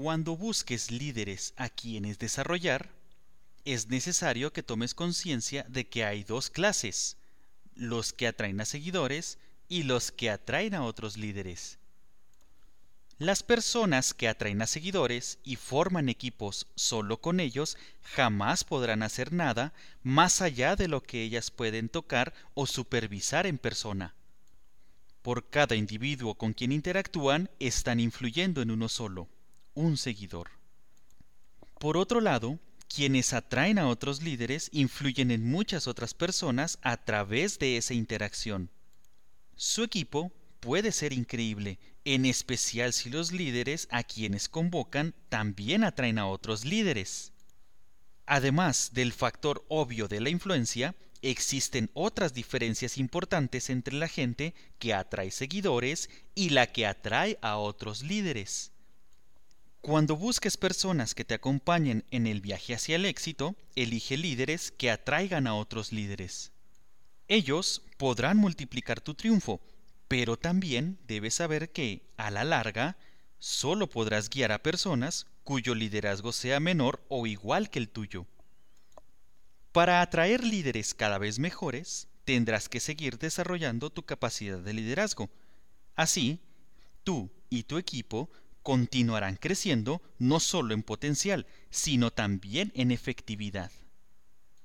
Cuando busques líderes a quienes desarrollar, es necesario que tomes conciencia de que hay dos clases, los que atraen a seguidores y los que atraen a otros líderes. Las personas que atraen a seguidores y forman equipos solo con ellos jamás podrán hacer nada más allá de lo que ellas pueden tocar o supervisar en persona. Por cada individuo con quien interactúan están influyendo en uno solo un seguidor. Por otro lado, quienes atraen a otros líderes influyen en muchas otras personas a través de esa interacción. Su equipo puede ser increíble, en especial si los líderes a quienes convocan también atraen a otros líderes. Además del factor obvio de la influencia, existen otras diferencias importantes entre la gente que atrae seguidores y la que atrae a otros líderes. Cuando busques personas que te acompañen en el viaje hacia el éxito, elige líderes que atraigan a otros líderes. Ellos podrán multiplicar tu triunfo, pero también debes saber que, a la larga, solo podrás guiar a personas cuyo liderazgo sea menor o igual que el tuyo. Para atraer líderes cada vez mejores, tendrás que seguir desarrollando tu capacidad de liderazgo. Así, tú y tu equipo continuarán creciendo no solo en potencial, sino también en efectividad.